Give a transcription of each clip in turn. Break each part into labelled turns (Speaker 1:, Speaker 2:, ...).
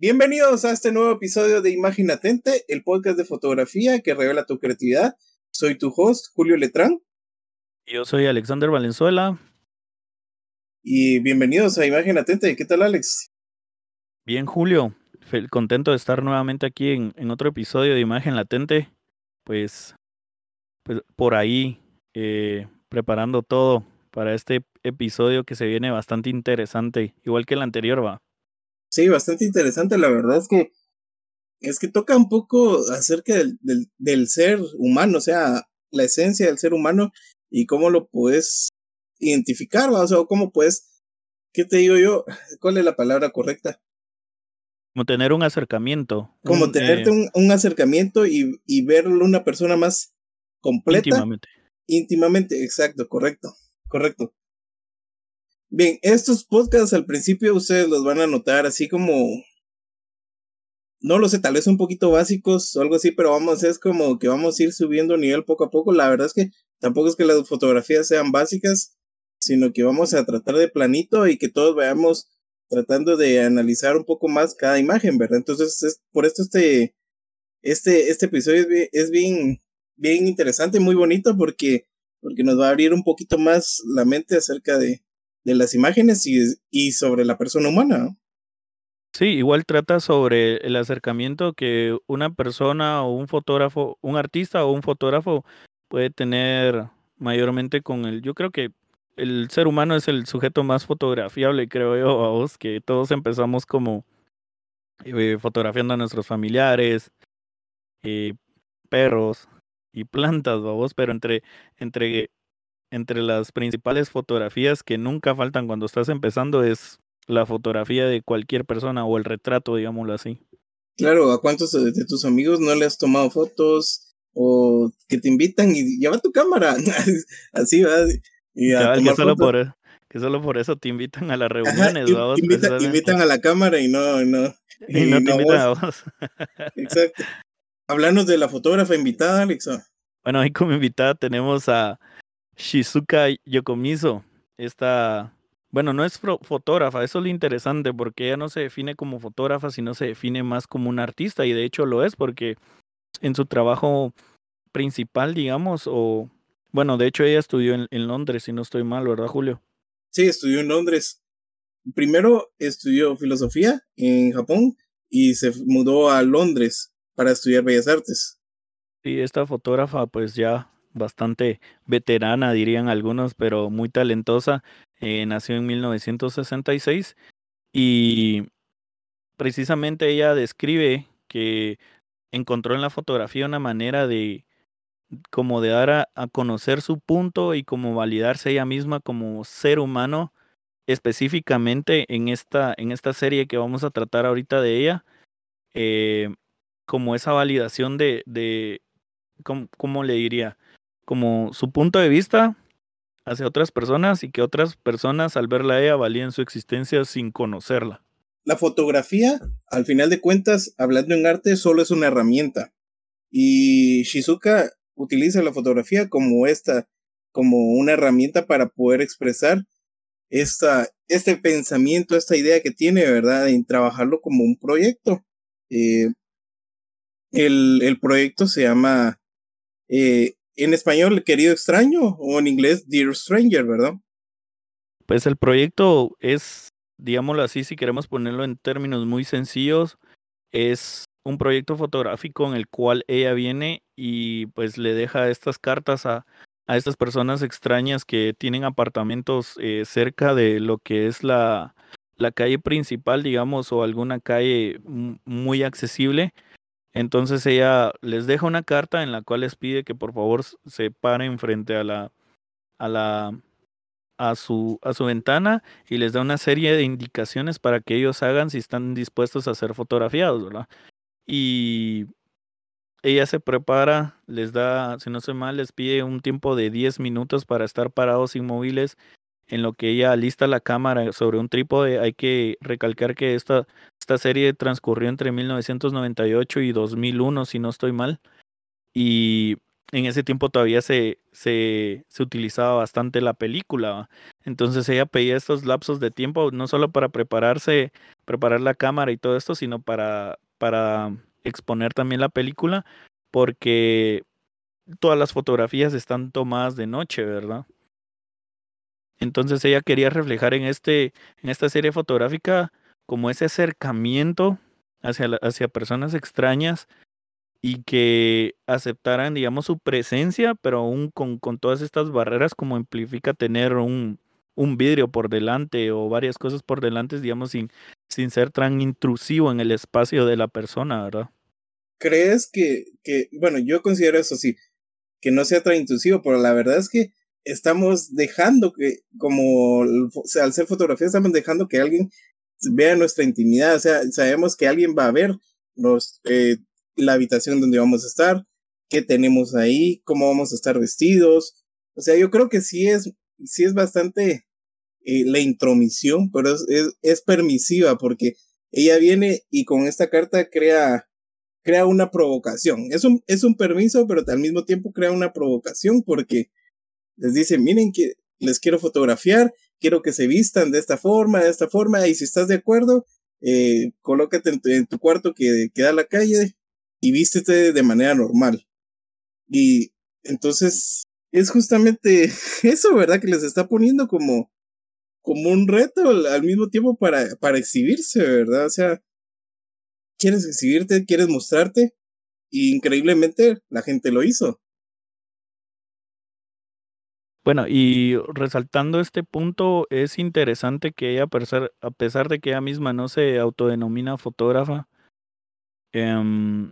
Speaker 1: Bienvenidos a este nuevo episodio de Imagen Atente, el podcast de fotografía que revela tu creatividad. Soy tu host, Julio Letrán.
Speaker 2: Yo soy Alexander Valenzuela.
Speaker 1: Y bienvenidos a Imagen Atente. ¿Qué tal, Alex?
Speaker 2: Bien, Julio. Contento de estar nuevamente aquí en, en otro episodio de Imagen Latente. Pues, pues por ahí, eh, preparando todo para este episodio que se viene bastante interesante, igual que el anterior, va.
Speaker 1: Sí, bastante interesante. La verdad es que es que toca un poco acerca del, del, ser humano, o sea, la esencia del ser humano y cómo lo puedes identificar, o sea, cómo puedes, ¿qué te digo yo? ¿Cuál es la palabra correcta?
Speaker 2: Como tener un acercamiento.
Speaker 1: Como un, tenerte un, un, acercamiento y, y verlo una persona más completa.
Speaker 2: Íntimamente.
Speaker 1: Íntimamente, exacto, correcto, correcto. Bien, estos podcasts al principio ustedes los van a notar así como, no lo sé, tal vez un poquito básicos o algo así, pero vamos, es como que vamos a ir subiendo nivel poco a poco. La verdad es que tampoco es que las fotografías sean básicas, sino que vamos a tratar de planito y que todos vayamos tratando de analizar un poco más cada imagen, ¿verdad? Entonces, es, por esto este, este, este episodio es bien, es bien, bien interesante, muy bonito, porque, porque nos va a abrir un poquito más la mente acerca de, de las imágenes y, y sobre la persona humana.
Speaker 2: Sí, igual trata sobre el acercamiento que una persona o un fotógrafo, un artista o un fotógrafo puede tener mayormente con el, yo creo que el ser humano es el sujeto más fotografiable, creo yo, a vos, que todos empezamos como eh, fotografiando a nuestros familiares, eh, perros y plantas, vos, pero entre, entre entre las principales fotografías que nunca faltan cuando estás empezando es la fotografía de cualquier persona o el retrato, digámoslo así.
Speaker 1: Claro, ¿a cuántos de tus amigos no le has tomado fotos o que te invitan y lleva tu cámara? así va.
Speaker 2: Y a que, solo por, e, que solo por eso te invitan a las reuniones.
Speaker 1: Ajá, invitan a la cámara y no, no.
Speaker 2: Y, no te invitan a vos.
Speaker 1: Exacto. Hablanos de la fotógrafa invitada, Alex.
Speaker 2: Bueno, ahí como invitada tenemos a Shizuka Yokomizo, esta, bueno, no es fotógrafa, eso es lo interesante porque ella no se define como fotógrafa, sino se define más como una artista y de hecho lo es porque en su trabajo principal, digamos, o bueno, de hecho ella estudió en, en Londres, si no estoy mal, ¿verdad, Julio?
Speaker 1: Sí, estudió en Londres. Primero estudió filosofía en Japón y se mudó a Londres para estudiar bellas artes.
Speaker 2: Sí, esta fotógrafa pues ya bastante veterana, dirían algunos, pero muy talentosa. Eh, nació en 1966 y precisamente ella describe que encontró en la fotografía una manera de como de dar a, conocer su punto y como validarse ella misma como ser humano específicamente en esta en esta serie que vamos a tratar ahorita de ella eh, como esa validación de de ¿cómo, le diría como su punto de vista hacia otras personas y que otras personas al verla a ella valían su existencia sin conocerla.
Speaker 1: La fotografía, al final de cuentas, hablando en arte, solo es una herramienta. Y Shizuka utiliza la fotografía como esta, como una herramienta para poder expresar esta, este pensamiento, esta idea que tiene, ¿verdad? En trabajarlo como un proyecto. Eh, el, el, proyecto se llama eh, en español Querido Extraño o en inglés Dear Stranger, ¿verdad?
Speaker 2: Pues el proyecto es, digámoslo así, si queremos ponerlo en términos muy sencillos, es un proyecto fotográfico en el cual ella viene y pues le deja estas cartas a, a estas personas extrañas que tienen apartamentos eh, cerca de lo que es la, la calle principal, digamos, o alguna calle muy accesible entonces ella les deja una carta en la cual les pide que por favor se paren frente a la a la a su a su ventana y les da una serie de indicaciones para que ellos hagan si están dispuestos a ser fotografiados, ¿verdad? Y ella se prepara, les da, si no sé mal, les pide un tiempo de 10 minutos para estar parados inmóviles en lo que ella alista la cámara sobre un trípode. Hay que recalcar que esta, esta serie transcurrió entre 1998 y 2001, si no estoy mal. Y en ese tiempo todavía se, se, se utilizaba bastante la película. Entonces ella pedía estos lapsos de tiempo no solo para prepararse preparar la cámara y todo esto, sino para, para exponer también la película, porque todas las fotografías están tomadas de noche, ¿verdad? Entonces ella quería reflejar en, este, en esta serie fotográfica como ese acercamiento hacia, hacia personas extrañas y que aceptaran, digamos, su presencia, pero aún con, con todas estas barreras como implica tener un, un vidrio por delante o varias cosas por delante, digamos, sin, sin ser tan intrusivo en el espacio de la persona, ¿verdad?
Speaker 1: ¿Crees que, que, bueno, yo considero eso sí, que no sea tan intrusivo, pero la verdad es que estamos dejando que, como al ser fotografía, estamos dejando que alguien vea nuestra intimidad, o sea, sabemos que alguien va a ver nos, eh, la habitación donde vamos a estar, qué tenemos ahí, cómo vamos a estar vestidos. O sea, yo creo que sí es, sí es bastante eh, la intromisión, pero es, es, es, permisiva porque ella viene y con esta carta crea, crea una provocación. Es un, es un permiso, pero al mismo tiempo crea una provocación porque les dice, miren que les quiero fotografiar, quiero que se vistan de esta forma, de esta forma, y si estás de acuerdo, eh, colócate en tu, cuarto que queda a la calle, y vístete de manera normal. Y entonces es justamente eso, ¿verdad? Que les está poniendo como, como un reto al, mismo tiempo para, para exhibirse, ¿verdad? O sea, quieres exhibirte, quieres mostrarte, y increíblemente la gente lo hizo.
Speaker 2: Bueno, y resaltando este punto, es interesante que ella, a pesar, de que ella misma no se autodenomina fotógrafa, eh,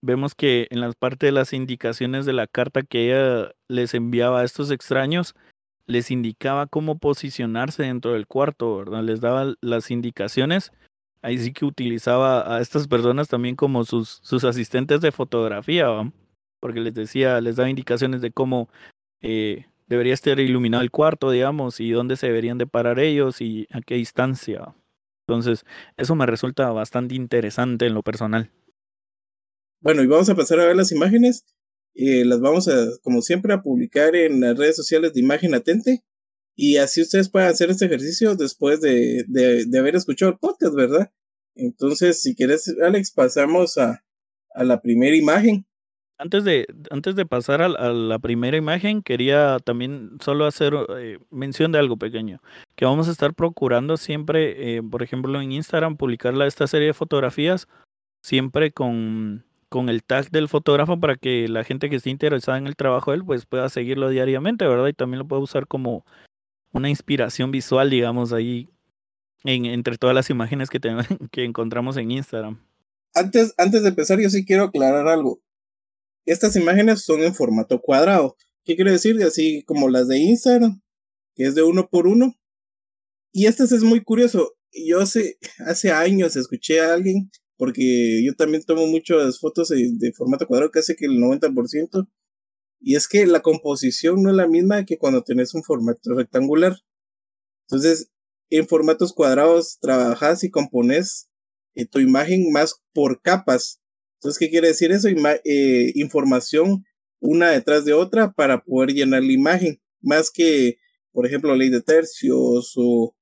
Speaker 2: vemos que en la parte de las indicaciones de la carta que ella les enviaba a estos extraños, les indicaba cómo posicionarse dentro del cuarto, ¿verdad? Les daba las indicaciones. Ahí sí que utilizaba a estas personas también como sus, sus asistentes de fotografía, porque les decía, les daba indicaciones de cómo eh, debería estar iluminado el cuarto, digamos, y dónde se deberían de parar ellos y a qué distancia. Entonces, eso me resulta bastante interesante en lo personal.
Speaker 1: Bueno, y vamos a pasar a ver las imágenes. Eh, las vamos a, como siempre, a publicar en las redes sociales de Imagen Atente. Y así ustedes pueden hacer este ejercicio después de, de, haber escuchado el podcast, ¿verdad? Entonces, si quieres, Alex, pasamos a, a la primera imagen.
Speaker 2: Antes de, antes de pasar a, a, la primera imagen, quería también solo hacer eh, mención de algo pequeño, que vamos a estar procurando siempre, eh, por ejemplo, en Instagram, publicar esta serie de fotografías, siempre con, con el tag del fotógrafo para que la gente que esté interesada en el trabajo de él pues pueda seguirlo diariamente, ¿verdad? Y también lo pueda usar como una inspiración visual, digamos, ahí en, entre todas las imágenes que, te, que encontramos en Instagram.
Speaker 1: Antes, antes de empezar, yo sí quiero aclarar algo. Estas imágenes son en formato cuadrado. ¿Qué quiere decir? Así como las de Instagram, que es de uno por uno. Y este es muy curioso. Yo hace, años escuché a alguien porque yo también tomo muchas fotos de, formato cuadrado, casi que el 90%, y es que la composición no es la misma que cuando tenés un formato rectangular. Entonces, en formatos cuadrados trabajas y compones eh, tu imagen más por capas. Entonces, ¿qué quiere decir eso? eh, información una detrás de otra para poder llenar la imagen, más que, por ejemplo, ley de tercios o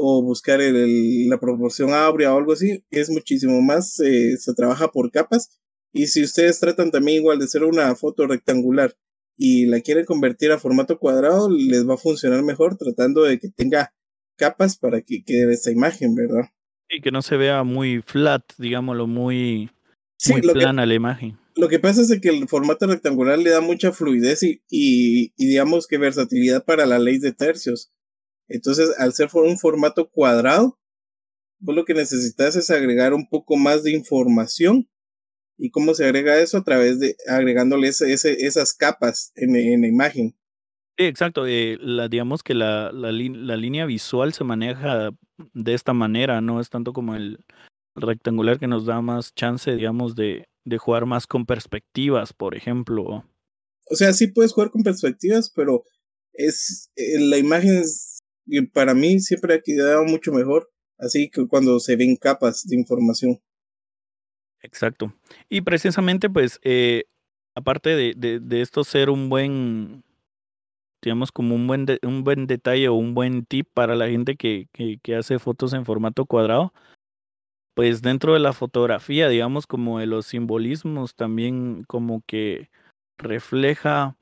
Speaker 1: o buscar la proporción áurea o algo así, es muchísimo más, eh, se trabaja por capas. Y si ustedes tratan también igual de hacer una foto rectangular y la quieren convertir a formato cuadrado, les va a funcionar mejor tratando de que tenga capas para que quede esa imagen, ¿verdad?
Speaker 2: Y que no se vea muy flat, digámoslo, muy, muy plana la imagen.
Speaker 1: Lo que pasa es que el formato rectangular le da mucha fluidez y, y, y digamos que versatilidad para la ley de tercios. Entonces, al ser un formato cuadrado, vos lo que necesitas es agregar un poco más de información. ¿Y cómo se agrega eso? A través de agregándole ese, ese, esas capas en, en, la imagen.
Speaker 2: Sí, exacto. Eh, la, digamos que la, la, la, línea visual se maneja de esta manera, no es tanto como el rectangular que nos da más chance, digamos, de, de jugar más con perspectivas, por ejemplo.
Speaker 1: O sea, sí puedes jugar con perspectivas, pero es eh, la imagen es y para mí siempre ha quedado mucho mejor, así que cuando se ven capas de información.
Speaker 2: Exacto. Y precisamente, pues, eh, aparte de, de, de, esto ser un buen, digamos, como un buen, un buen detalle o un buen tip para la gente que, que, que hace fotos en formato cuadrado. Pues dentro de la fotografía, digamos, como de los simbolismos, también como que refleja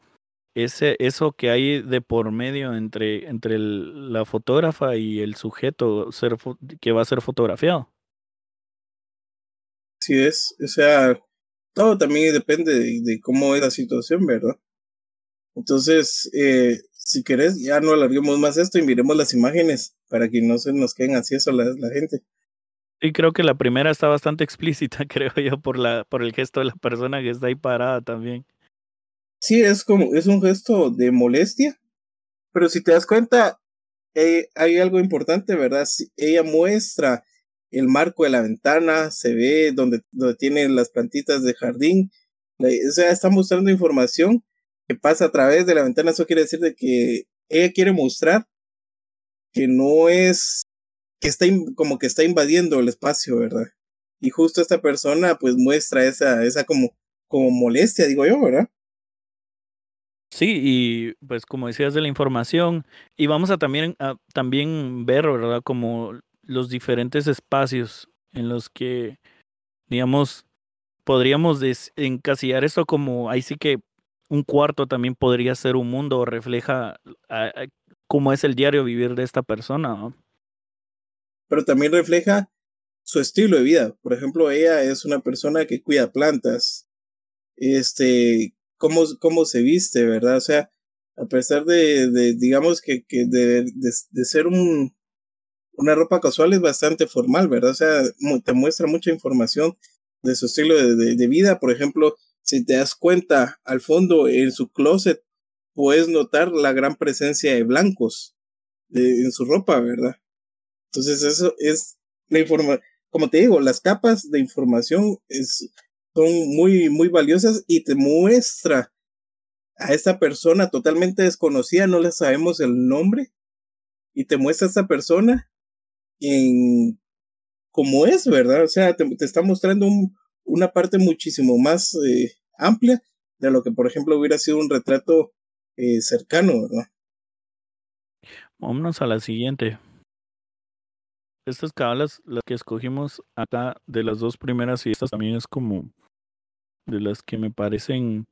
Speaker 2: ese, eso que hay de por medio entre, entre la fotógrafa y el sujeto ser, que va a ser fotografiado.
Speaker 1: Sí es, o sea, todo también depende de, cómo es la situación, ¿verdad? Entonces, eh, si querés, ya no alarguemos más esto y miremos las imágenes para que no se nos queden así eso la, la gente.
Speaker 2: Sí, creo que la primera está bastante explícita, creo yo, por, la, por el gesto de la persona que está ahí parada también.
Speaker 1: Sí, es como, es un gesto de molestia, pero si te das cuenta, eh, hay algo importante, ¿verdad? ella muestra el marco de la ventana, se ve donde, donde tiene las plantitas de jardín, o sea, está mostrando información que pasa a través de la ventana, eso quiere decir de que ella quiere mostrar que no es, que está como que está invadiendo el espacio, ¿verdad? Y justo esta persona pues muestra esa, esa como, como molestia, digo yo, ¿verdad?
Speaker 2: Sí, y pues como decías de la información, y vamos a también, a, también ver, ¿verdad? Como los diferentes espacios en los que, digamos, podríamos encasillar esto como, ahí sí que un cuarto también podría ser un mundo, o refleja cómo es el diario vivir de esta persona. ¿no?
Speaker 1: Pero también refleja su estilo de vida. Por ejemplo, ella es una persona que cuida plantas, este, cómo, cómo se viste, ¿verdad? O sea, a pesar de, de digamos que, que de, de, ser un, una ropa casual es bastante formal, ¿verdad? O sea, te muestra mucha información de su estilo de, vida. Por ejemplo, si te das cuenta, al fondo en su closet puedes notar la gran presencia de blancos de, en su ropa, ¿verdad? Entonces eso es la información, como te digo, las capas de información es, son muy, muy valiosas y te muestra a esta persona totalmente desconocida, no le sabemos el nombre, y te muestra a esta persona en cómo es, ¿verdad? O sea, te, está mostrando un, una parte muchísimo más eh, amplia de lo que, por ejemplo, hubiera sido un retrato eh, cercano, ¿verdad?
Speaker 2: Vámonos a la siguiente. Estas cabalas, las que escogimos acá de las dos primeras y estas también es como de las que me parecen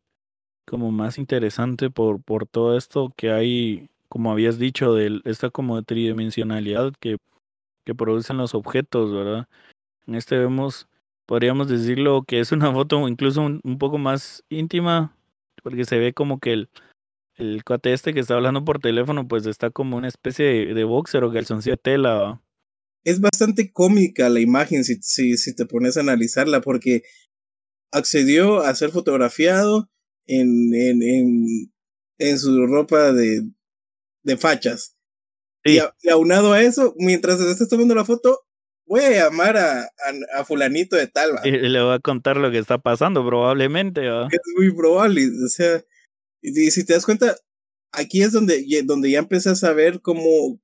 Speaker 2: como más interesante por, por todo esto que hay, como habías dicho, de esta como tridimensionalidad que, que producen los objetos, ¿verdad? En este vemos, podríamos decirlo que es una foto incluso un, poco más íntima, porque se ve como que el, el cuate este que está hablando por teléfono, pues está como una especie de, de boxer o calzoncillo tela.
Speaker 1: Es bastante cómica la imagen si, si, si te pones a analizarla, porque accedió a ser fotografiado en, en, en, en su ropa de, de fachas. Y, aunado a eso, mientras estés tomando la foto, voy a llamar a, a, fulanito de tal.
Speaker 2: Y le voy a contar lo que está pasando, probablemente.
Speaker 1: Es muy probable. O sea, y, si te das cuenta, aquí es donde, donde ya empiezas a ver cómo,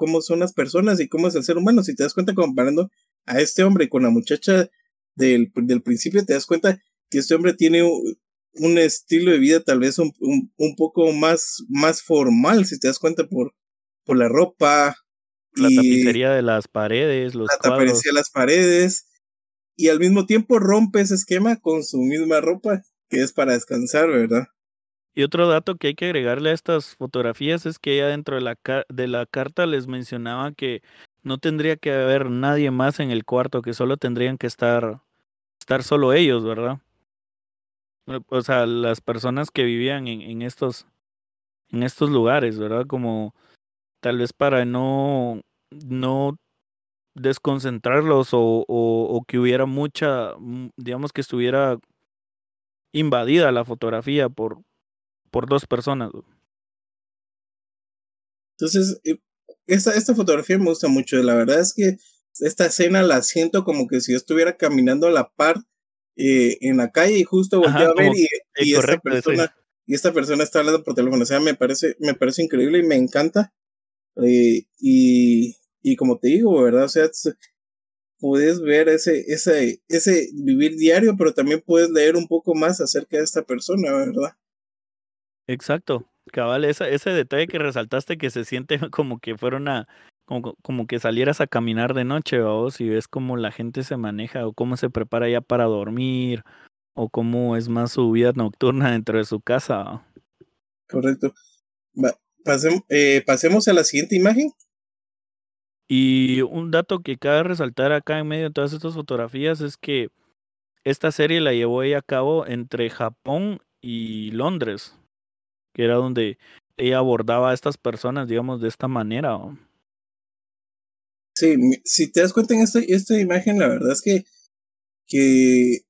Speaker 1: cómo son las personas y cómo es el ser humano. Si te das cuenta comparando a este hombre con la muchacha del, del principio te das cuenta que este hombre tiene un, estilo de vida tal vez un, un, poco más, más formal, si te das cuenta por, por la ropa.
Speaker 2: La tapicería de las paredes, los
Speaker 1: La tapicería de las paredes. Y al mismo tiempo rompe ese esquema con su misma ropa, que es para descansar, ¿verdad?
Speaker 2: Y otro dato que hay que agregarle a estas fotografías es que ella dentro de la, de la carta les mencionaba que no tendría que haber nadie más en el cuarto, que solo tendrían que estar, estar solo ellos, ¿verdad? O sea, las personas que vivían en, estos, en estos lugares, ¿verdad? Como tal vez para no, no desconcentrarlos o, o, o que hubiera mucha, mm, digamos que estuviera invadida la fotografía por, por dos personas.
Speaker 1: Entonces, eh, esta, esta fotografía me gusta mucho. La verdad es que esta escena la siento como que si yo estuviera caminando a la par eh, en la calle y justo volteé a ver y, y esta persona y esta persona está hablando por teléfono. O sea, me parece, me parece increíble y me encanta. Eh, y, y como te digo, ¿verdad? O sea, puedes ver ese, ese, ese vivir diario, pero también puedes leer un poco más acerca de esta persona, ¿verdad?
Speaker 2: Exacto. cabal, ese detalle que resaltaste que se siente como que fuera una, como, como que salieras a caminar de noche, o si ves cómo la gente se maneja o cómo se prepara ya para dormir o cómo es más su vida nocturna dentro de su casa.
Speaker 1: Correcto. Eh, pasemos a la siguiente imagen.
Speaker 2: Y un dato que cabe resaltar acá en medio de todas estas fotografías es que esta serie la llevó ella a cabo entre Japón y Londres, que era donde ella abordaba a estas personas, digamos, de esta manera.
Speaker 1: Sí, si te das cuenta en esta, esta imagen, la verdad es que, que,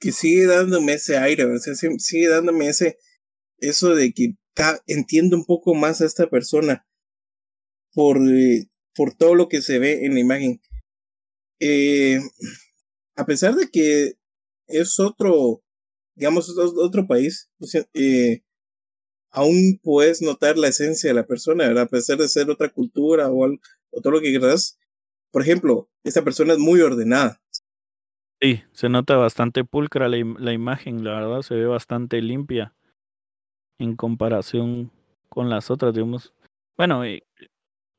Speaker 1: que sigue dándome ese aire, o sigue dándome ese, eso de que entiendo un poco más a esta persona por, eh, por todo lo que se ve en la imagen. Eh, a pesar de que es otro, digamos, otro país, eh, aún puedes notar la esencia de la persona. A pesar de ser otra cultura o, o todo lo que quieras. Por ejemplo, esta persona es muy ordenada.
Speaker 2: Sí, se nota bastante pulcra la, la imagen, la verdad, se ve bastante limpia en comparación con las otras, digamos. Bueno,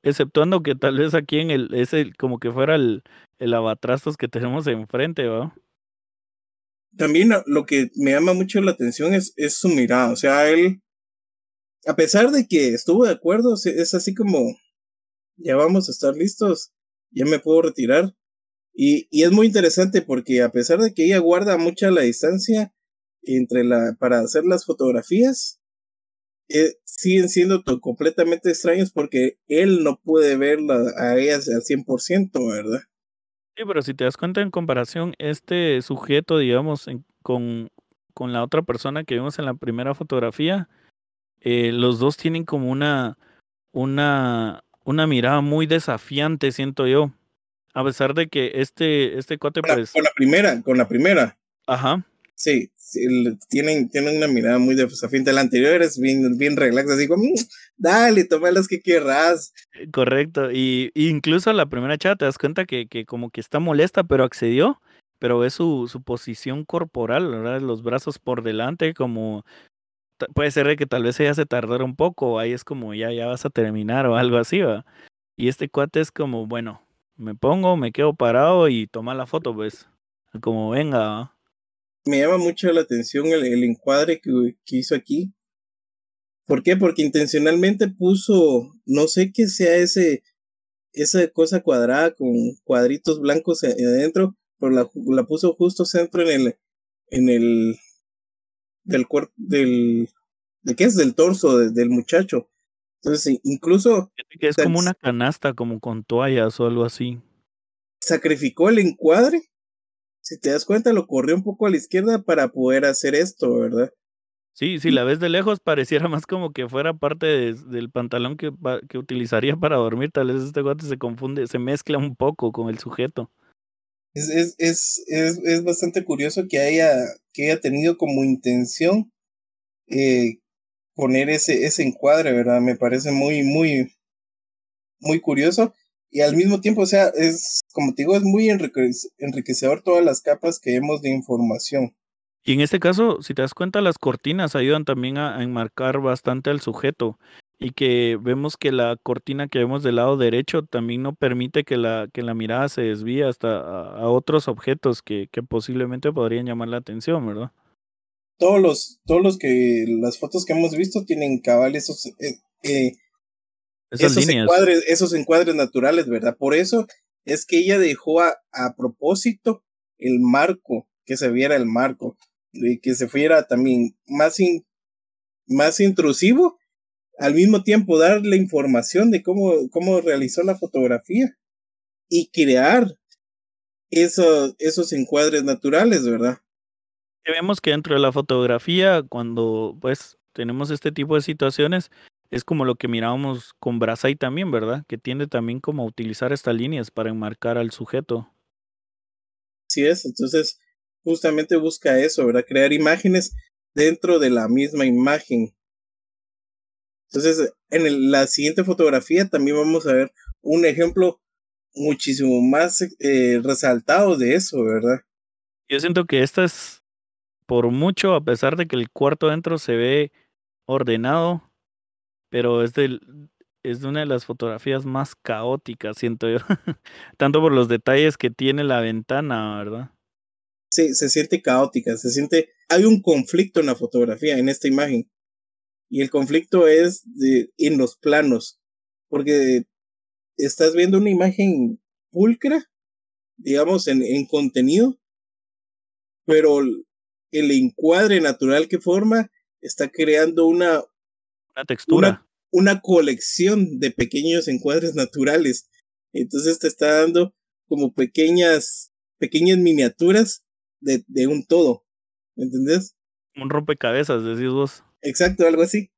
Speaker 2: exceptuando que tal vez aquí en el, es el, como que fuera el, el abatrastos que tenemos enfrente, ¿va?
Speaker 1: También lo que me llama mucho la atención es, es su mirada, o sea, él, a pesar de que estuvo de acuerdo, es así como, ya vamos a estar listos, ya me puedo retirar. Y, y es muy interesante porque a pesar de que ella guarda mucha la distancia entre la, para hacer las fotografías, eh, siguen siendo completamente extraños porque él no puede verla a ellas al 100%, ¿verdad?
Speaker 2: Sí, pero si te das cuenta en comparación, este sujeto, digamos, con, con la otra persona que vimos en la primera fotografía, eh, los dos tienen como una, una, una mirada muy desafiante, siento yo. A pesar de que este, este cuate, pues.
Speaker 1: Con la primera, con la primera.
Speaker 2: Ajá.
Speaker 1: Sí, tienen, tienen una mirada muy desafiante. La anterior es bien, bien relax, así como, mm, dale, toma las que quieras.
Speaker 2: Eh, correcto, y, incluso la primera chava te das cuenta que, que como que está molesta, pero accedió, pero ve su, su posición corporal, ¿verdad? Los brazos por delante, como puede ser que tal vez ella se tardara un poco, ahí es como ya, ya vas a terminar o algo así, ¿va? Y este cuate es como, bueno, me pongo, me quedo parado y toma la foto, pues, como venga, ¿va?
Speaker 1: me llama mucho la atención el, el encuadre que, hizo aquí. ¿Por qué? Porque intencionalmente puso, no sé qué sea ese, esa cosa cuadrada con cuadritos blancos adentro, pero la, la puso justo centro en el, en el, del cuerpo, del, ¿de qué es? Del torso del muchacho. Entonces, incluso.
Speaker 2: Es como una canasta, como con toallas o algo así.
Speaker 1: Sacrificó el encuadre si te das cuenta, lo corrió un poco a la izquierda para poder hacer esto, ¿verdad?
Speaker 2: Sí, si la ves de lejos pareciera más como que fuera parte del pantalón que, que utilizaría para dormir. Tal vez este guante se confunde, se mezcla un poco con el sujeto.
Speaker 1: Es, es, es, es, es bastante curioso que haya, que haya tenido como intención eh, poner ese, ese encuadre, ¿verdad? Me parece muy, muy, muy curioso y al mismo tiempo, o sea, es, como te digo, es muy enriquecedor todas las capas que vemos de información.
Speaker 2: Y en este caso, si te das cuenta, las cortinas ayudan también a, enmarcar bastante al sujeto y que vemos que la cortina que vemos del lado derecho también no permite que la, que la mirada se desvíe hasta a, otros objetos que, que, posiblemente podrían llamar la atención, ¿verdad?
Speaker 1: Todos los, todos los que, las fotos que hemos visto tienen cabal esos, eh, eh, esos encuadres, esos encuadres naturales, ¿verdad? Por eso es que ella dejó a, a propósito el marco, que se viera el marco, que se fuera también más, más intrusivo, al mismo tiempo darle información de cómo, cómo realizó la fotografía y crear esos, esos encuadres naturales, ¿verdad?
Speaker 2: Vemos que dentro de la fotografía, cuando pues tenemos este tipo de situaciones, es como lo que mirábamos con Brazai también, ¿verdad? Que tiende también como a utilizar estas líneas para enmarcar al sujeto.
Speaker 1: Sí es, entonces justamente busca eso, ¿verdad? Crear imágenes dentro de la misma imagen. Entonces, en la siguiente fotografía también vamos a ver un ejemplo muchísimo más eh, resaltado de eso, ¿verdad?
Speaker 2: Yo siento que esta es, por mucho, a pesar de que el cuarto dentro se ve ordenado, pero es del, es una de las fotografías más caóticas, siento yo. Tanto por los detalles que tiene la ventana, ¿verdad?
Speaker 1: Sí, se siente caótica, se siente... Hay un conflicto en la fotografía, en esta imagen. Y el conflicto es de, en los planos, porque estás viendo una imagen pulcra, digamos, en, en contenido, pero el encuadre natural que forma está creando una,
Speaker 2: una textura
Speaker 1: una colección de pequeños encuadres naturales. Entonces te está dando como pequeñas, pequeñas miniaturas de, de un todo. ¿Entendés?
Speaker 2: Un rompecabezas, decís vos.
Speaker 1: Exacto, algo así.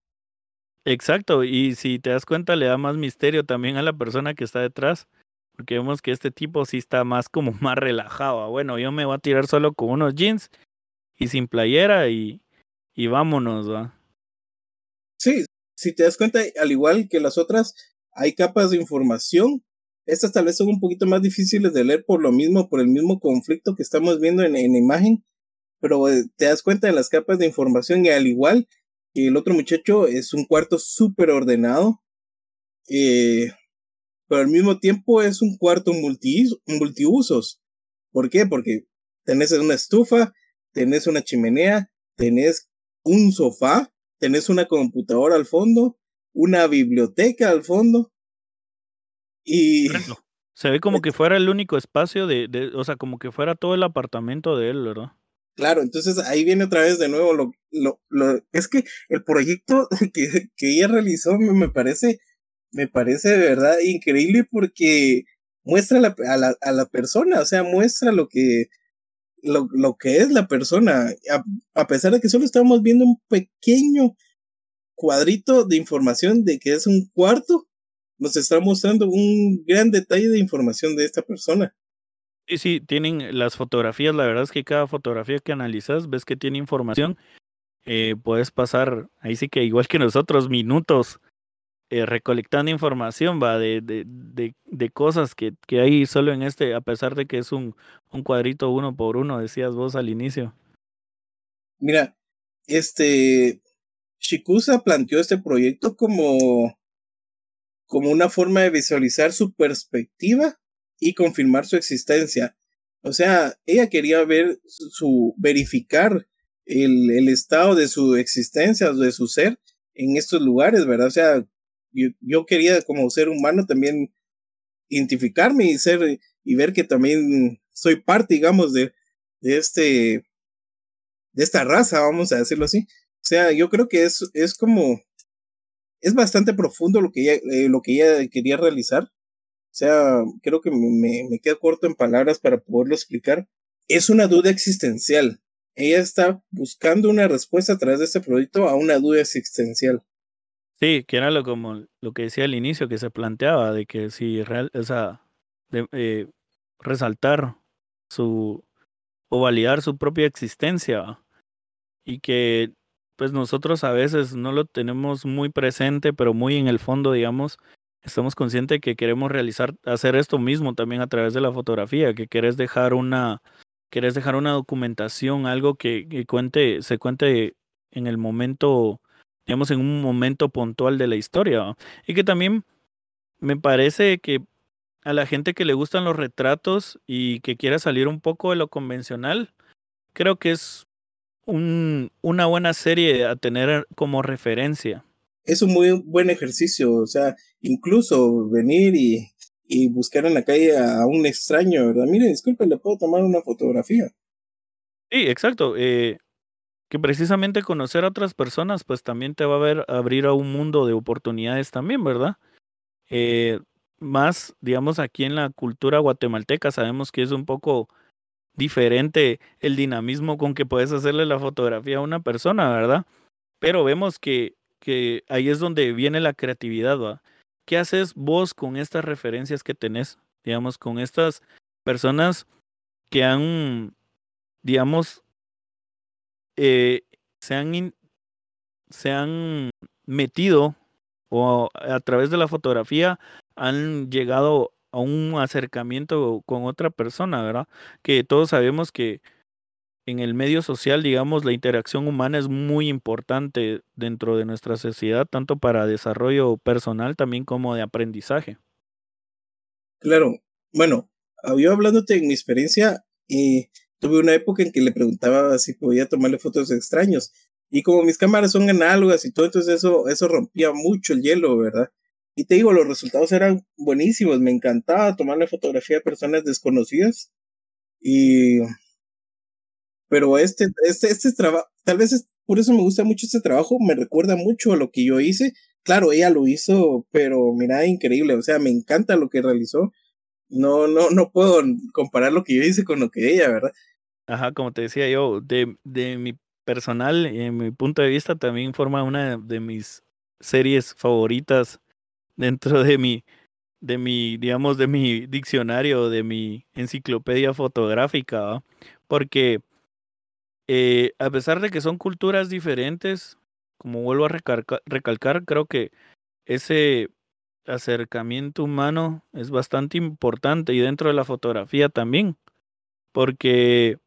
Speaker 2: Exacto, y si te das cuenta le da más misterio también a la persona que está detrás, porque vemos que este tipo sí está más como más relajado. Bueno, yo me voy a tirar solo con unos jeans y sin playera y, y vámonos, ¿va?
Speaker 1: Sí, si te das cuenta, al igual que las otras, hay capas de información. Estas tal vez son un poquito más difíciles de leer por lo mismo, por el mismo conflicto que estamos viendo en, en imagen, pero eh, te das cuenta de las capas de información y al igual que el otro muchacho es un cuarto súper ordenado, eh, pero al mismo tiempo es un cuarto multi, multiusos. ¿Por qué? Porque tenés una estufa, tenés una chimenea, tenés un sofá, tenés una computadora al fondo, una biblioteca al fondo. Y.
Speaker 2: Se ve como que fuera el único espacio de, de, o sea, como que fuera todo el apartamento de él, ¿verdad?
Speaker 1: Claro, entonces ahí viene otra vez de nuevo lo, lo, lo es que el proyecto que, que ella realizó me, me, parece, me parece de verdad increíble porque muestra la, a, la, a la persona, o sea, muestra lo que, lo, lo que es la persona, a, a, pesar de que solo estamos viendo un pequeño cuadrito de información de que es un cuarto, nos está mostrando un gran detalle de información de esta persona.
Speaker 2: Sí, sí, tienen las fotografías, la verdad es que cada fotografía que analizas ves que tiene información, eh, puedes pasar, ahí sí que igual que nosotros, minutos eh, recolectando información, va, de, de, de, de cosas que, que, hay solo en este, a pesar de que es un, un cuadrito uno por uno, decías vos al inicio.
Speaker 1: Mira, este, Shikusa planteó este proyecto como, como una forma de visualizar su perspectiva y confirmar su existencia. O sea, ella quería ver su, verificar el, el estado de su existencia, de su ser en estos lugares, ¿verdad? O sea, yo, yo quería como ser humano también identificarme y ser y ver que también soy parte, digamos, de, de este de esta raza, vamos a decirlo así. O sea, yo creo que es, es como es bastante profundo lo que ella, eh, lo que ella quería realizar. O sea, creo que me, queda corto en palabras para poderlo explicar. Es una duda existencial. Ella está buscando una respuesta a través de este proyecto a una duda existencial.
Speaker 2: Sí, que era lo como lo que decía al inicio, que se planteaba de que si real, o sea, eh, resaltar su o validar su propia existencia y que pues nosotros a veces no lo tenemos muy presente, pero muy en el fondo, digamos, estamos conscientes que queremos realizar, hacer esto mismo también a través de la fotografía, que querés dejar una, querés dejar una documentación, algo que, que cuente, se cuente en el momento digamos, en un momento puntual de la historia. Y que también me parece que a la gente que le gustan los retratos y que quiera salir un poco de lo convencional, creo que es un, una buena serie a tener como referencia.
Speaker 1: Es un muy buen ejercicio, o sea, incluso venir y, y buscar en la calle a un extraño, ¿verdad? Mire, disculpe, ¿le puedo tomar una fotografía?
Speaker 2: Sí, exacto. Eh, que precisamente conocer a otras personas, pues también te va a ver, abrir a un mundo de oportunidades también, ¿verdad? Eh, más, digamos, aquí en la cultura guatemalteca sabemos que es un poco diferente el dinamismo con que puedes hacerle la fotografía a una persona, ¿verdad? Pero vemos que, que ahí es donde viene la creatividad, ¿va? ¿Qué haces vos con estas referencias que tenés? Digamos, con estas personas que han, digamos, eh, se, han se han metido o a través de la fotografía han llegado a un acercamiento con otra persona, ¿verdad? Que todos sabemos que en el medio social, digamos, la interacción humana es muy importante dentro de nuestra sociedad, tanto para desarrollo personal también como de aprendizaje.
Speaker 1: Claro, bueno, yo hablándote en mi experiencia, y tuve una época en que le preguntaba si podía tomarle fotos de extraños. Y como mis cámaras son análogas y todo, entonces eso, eso rompía mucho el hielo, ¿verdad? Y te digo, los resultados eran buenísimos. Me encantaba tomarle fotografía a personas desconocidas. Y. Pero este, este, este trabajo, tal vez es, por eso me gusta mucho este trabajo, me recuerda mucho a lo que yo hice. Claro, ella lo hizo, pero mira, increíble. O sea, me encanta lo que realizó. No, no, no puedo comparar lo que yo hice con lo que ella, ¿verdad?
Speaker 2: Ajá, como te decía yo, de, de mi personal, en mi punto de vista, también forma una de mis series favoritas dentro de mi, de mi, digamos, de mi diccionario, de mi enciclopedia fotográfica, porque eh, a pesar de que son culturas diferentes, como vuelvo a recalcar, creo que ese acercamiento humano es bastante importante y dentro de la fotografía también, porque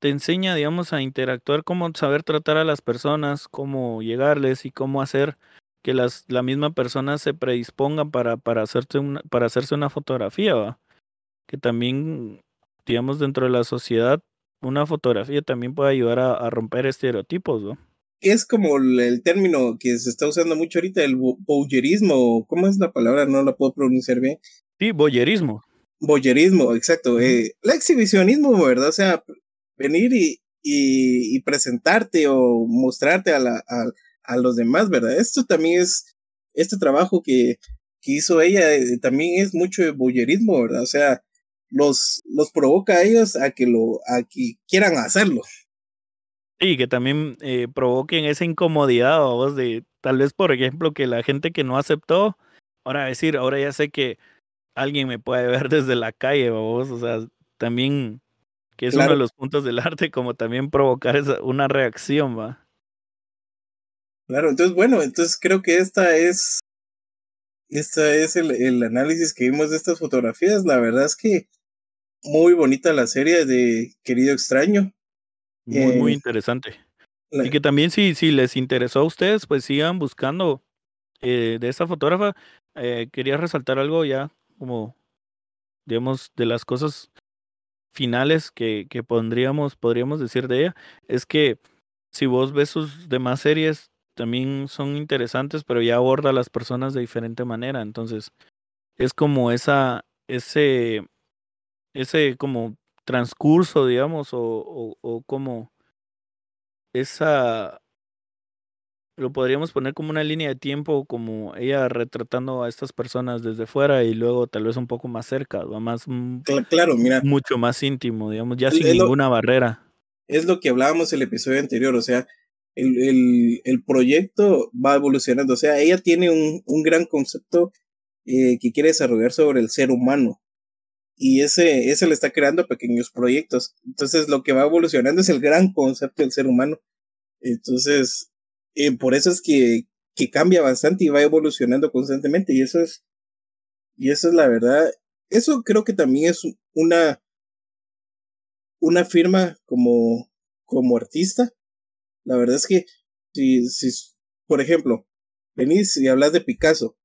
Speaker 2: te enseña, digamos, a interactuar, cómo saber tratar a las personas, cómo llegarles y cómo hacer que las, la misma persona se predisponga para, para, hacerse una, para hacerse una fotografía, ¿va? que también, digamos, dentro de la sociedad, una fotografía también puede ayudar a, romper estereotipos. ¿no?
Speaker 1: Es como el, término que se está usando mucho ahorita, el boyerismo, ¿cómo es la palabra? No la puedo pronunciar bien.
Speaker 2: Sí, boyerismo.
Speaker 1: Boyerismo, exacto. Eh, el exhibicionismo, ¿verdad? O sea, venir y, y, presentarte o mostrarte a, la, a, los demás, ¿verdad? Esto también es, este trabajo que, que hizo ella eh, también es mucho de boyerismo, ¿verdad? O sea, los, los provoca a ellos a que lo, a que quieran hacerlo.
Speaker 2: Sí, que también eh, provoquen esa incomodidad, vos, de tal vez, por ejemplo, que la gente que no aceptó, ahora decir, ahora ya sé que alguien me puede ver desde la calle, vos, o sea, también que es uno de los puntos del arte, como también provocar esa, una reacción, va.
Speaker 1: Claro, entonces bueno, entonces creo que esta es, esta es el, el análisis que vimos de estas fotografías. La verdad es que muy bonita la serie de Querido Extraño.
Speaker 2: Muy, muy eh, interesante. Y que también si, si les interesó a ustedes, pues sigan buscando eh, de esta fotógrafa. Eh, quería resaltar algo ya como, digamos, de las cosas finales que, que pondríamos, podríamos decir de ella, es que si vos ves sus demás series, también son interesantes, pero ya aborda a las personas de diferente manera. Entonces, es como esa, ese, ese como transcurso, digamos, o, o, o como esa lo podríamos poner como una línea de tiempo, como ella retratando a estas personas desde fuera y luego tal vez un poco más cerca, o más
Speaker 1: mm, claro, mira,
Speaker 2: mucho más íntimo, digamos, ya sin ninguna barrera.
Speaker 1: Es lo que hablábamos el episodio anterior, o sea, el, el, el proyecto va evolucionando, o sea, ella tiene un, un gran concepto eh, que quiere desarrollar sobre el ser humano. Y ese, ese le está creando pequeños proyectos. Entonces, lo que va evolucionando es el gran concepto del ser humano. Entonces, eh, por eso es que, que cambia bastante y va evolucionando constantemente. Y eso es, y eso es la verdad. Eso creo que también es una, una firma como, como artista. La verdad es que si, si por ejemplo, venís y hablas de Picasso,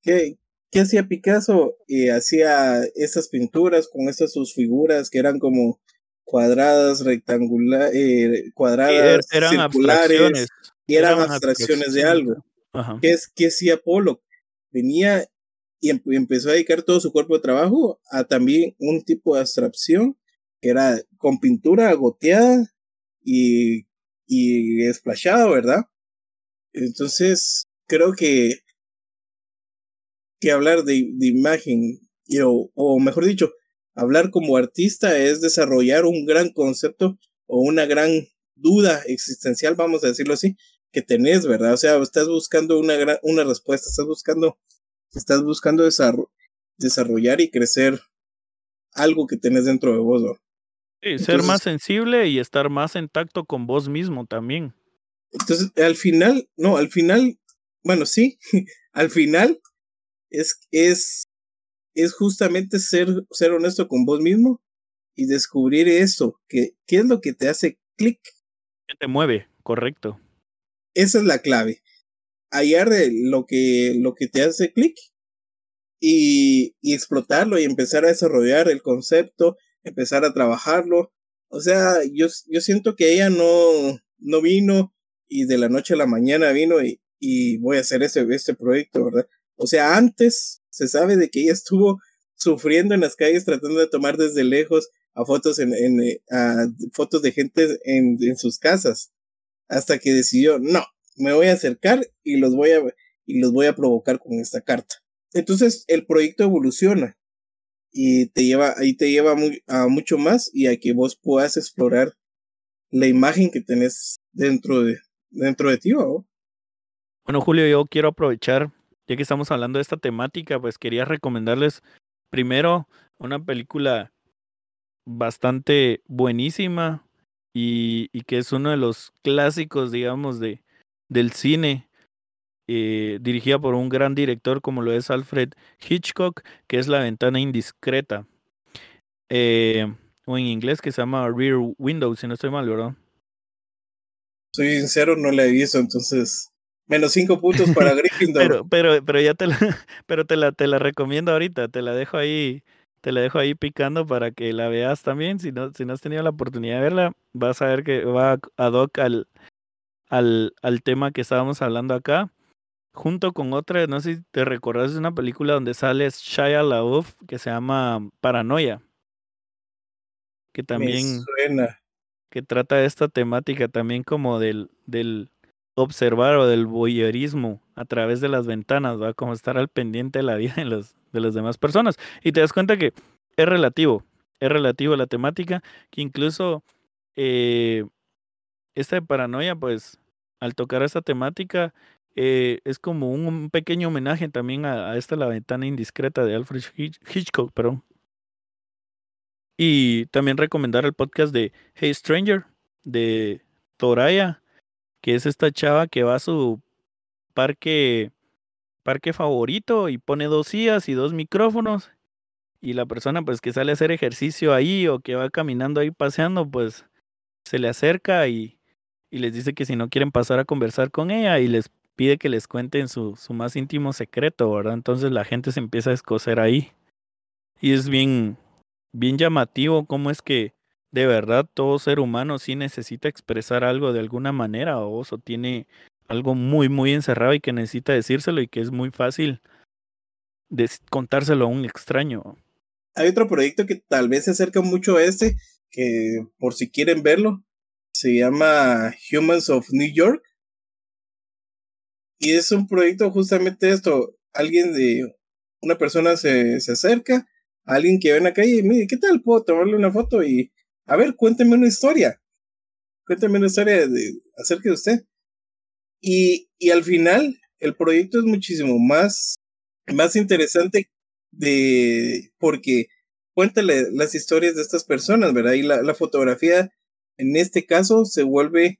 Speaker 1: ¿qué, qué hacía Picasso? Hacía esas pinturas con esas sus figuras que eran como cuadradas, rectangulares, eh, cuadradas, eran circulares, y eran, abstracciones de algo. ¿Qué, es, ¿Qué hacía Apolo? Venía y empezó a dedicar todo su cuerpo de trabajo a también un tipo de abstracción que era con pintura goteada y, y esplashado, ¿verdad? Entonces, creo que, que hablar de, de imagen, o, o mejor dicho, hablar como artista es desarrollar un gran concepto o una gran duda existencial, vamos a decirlo así, que tenés, ¿verdad? O sea, estás buscando una, gran, una respuesta, estás buscando, estás buscando desarrollar y crecer algo que tenés dentro de vos, ¿no?
Speaker 2: Sí, ser más sensible y estar más en tacto con vos mismo también.
Speaker 1: Entonces, al final, no, al final, bueno, sí, al final es, es, es justamente ser, ser honesto con vos mismo y descubrir eso, que, qué es lo que te hace clic.
Speaker 2: ¿Qué te mueve? Correcto.
Speaker 1: Esa es la clave. Hallar lo que, lo que te hace clic y, y explotarlo y empezar a desarrollar el concepto, empezar a trabajarlo. O sea, yo, yo siento que ella no, no vino y de la noche a la mañana vino y, y voy a hacer este, este proyecto, ¿verdad? O sea, antes se sabe de que ella estuvo sufriendo en las calles tratando de tomar desde lejos a fotos en, en eh, a fotos de gente en, en sus casas hasta que decidió no me voy a acercar y los voy a y los voy a provocar con esta carta entonces el proyecto evoluciona y te lleva ahí te lleva a mucho más y a que vos puedas explorar la imagen que tenés dentro de dentro de ti
Speaker 2: bueno Julio yo quiero aprovechar ya que estamos hablando de esta temática pues quería recomendarles primero una película bastante buenísima y, y, que es uno de los clásicos, digamos, de, del cine, eh, dirigida por un gran director como lo es Alfred Hitchcock, que es La ventana indiscreta. Eh, o en inglés que se llama Rear Window, si no estoy mal, ¿verdad?
Speaker 1: Soy sincero, no la he visto, entonces menos cinco puntos para Gryffindor.
Speaker 2: pero, pero, pero ya te la, pero te la, te la recomiendo ahorita, te la dejo ahí te la dejo ahí picando para que la veas también. Si no, si no has tenido la oportunidad de verla, vas a ver que va ad hoc al, al, al tema que estábamos hablando acá. Junto con otra, no sé si te recordás de una película donde sale Shia LaBeouf que se llama Paranoia. Que también. Que trata esta temática también como del, del observar o del voyeurismo a través de las ventanas, ¿va? Como estar al pendiente de la vida de, los, de las demás personas. Y te das cuenta que es relativo, es relativo a la temática, que incluso eh, esta de paranoia, pues, al tocar esta temática, eh, es como un, pequeño homenaje también a, esta La ventana indiscreta de Alfred Hitchcock, perdón. Y también recomendar el podcast de Hey Stranger, de Toraya, que es esta chava que va a su parque, parque favorito y pone dos sillas y dos micrófonos. Y la persona pues que sale a hacer ejercicio ahí o que va caminando ahí paseando, pues se le acerca y, y les dice que si no quieren pasar a conversar con ella y les pide que les cuenten su, su más íntimo secreto, ¿verdad? Entonces la gente se empieza a escocer ahí. Y es bien, bien llamativo cómo es que de verdad todo ser humano sí necesita expresar algo de alguna manera o, o tiene algo muy, muy encerrado y que necesita decírselo y que es muy fácil de contárselo a un extraño.
Speaker 1: Hay otro proyecto que tal vez se acerca mucho a este, que por si quieren verlo, se llama Humans of New York. Y es un proyecto justamente esto, alguien de, una persona se, se acerca, alguien que ve en la calle y mire, ¿qué tal? ¿Puedo tomarle una foto? Y, a ver, cuénteme una historia. Cuénteme una historia de, acerca de usted. Y, y al final, el proyecto es muchísimo más, más interesante de, porque cuéntale las historias de estas personas, ¿verdad? Y la fotografía, en este caso, se vuelve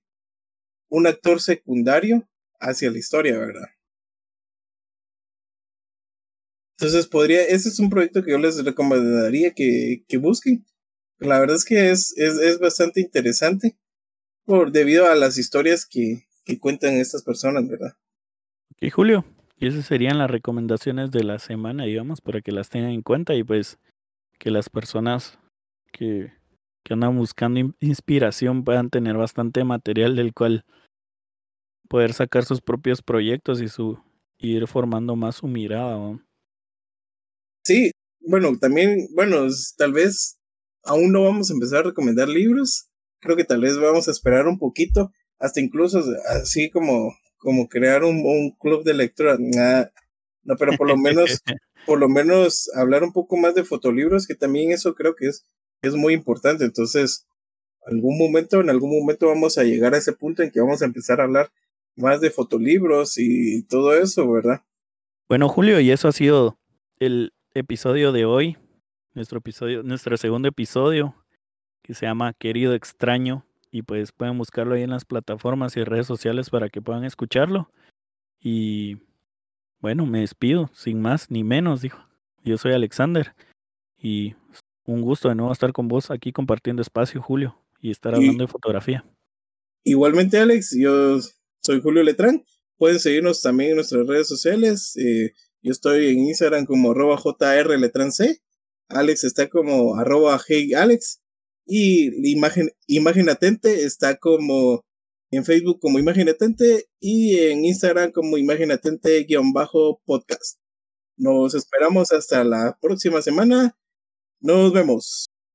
Speaker 1: un actor secundario hacia la historia, ¿verdad? Entonces podría, ese es un proyecto que yo les recomendaría que, que busquen. La verdad es que es, es, es bastante interesante por debido a las historias que, que cuentan estas personas, ¿verdad?
Speaker 2: Y Julio, y esas serían las recomendaciones de la semana, digamos, para que las tengan en cuenta y pues que las personas que, que andan buscando inspiración puedan tener bastante material del cual poder sacar sus propios proyectos y su y ir formando más su mirada. ¿no?
Speaker 1: Sí, bueno, también, bueno, tal vez aún no vamos a empezar a recomendar libros. Creo que tal vez vamos a esperar un poquito hasta incluso así como, como crear un, un club de lectura. no, pero por lo menos, por lo menos hablar un poco más de fotolibros, que también eso creo que es, es muy importante. Entonces, algún momento, en algún momento vamos a llegar a ese punto en que vamos a empezar a hablar más de fotolibros y todo eso, ¿verdad?
Speaker 2: Bueno, Julio, y eso ha sido el episodio de hoy, nuestro episodio, nuestro segundo episodio, que se llama Querido Extraño y pues pueden buscarlo ahí en las plataformas y redes sociales para que puedan escucharlo. Y bueno, me despido, sin más ni menos, dijo. Yo soy Alexander y Un gusto de nuevo estar con vos aquí compartiendo espacio, Julio, y estar hablando de fotografía.
Speaker 1: Igualmente, Alex, yo soy Julio Letrán. Pueden seguirnos también en nuestras redes sociales. Eh, yo estoy en Instagram como arroba jrletranc. Alex está como arroba heyalex. Y imagen, imagen atente está como en Facebook como Imagen Atente y en Instagram como Imagen Atente-podcast. Nos esperamos hasta la próxima semana. Nos vemos.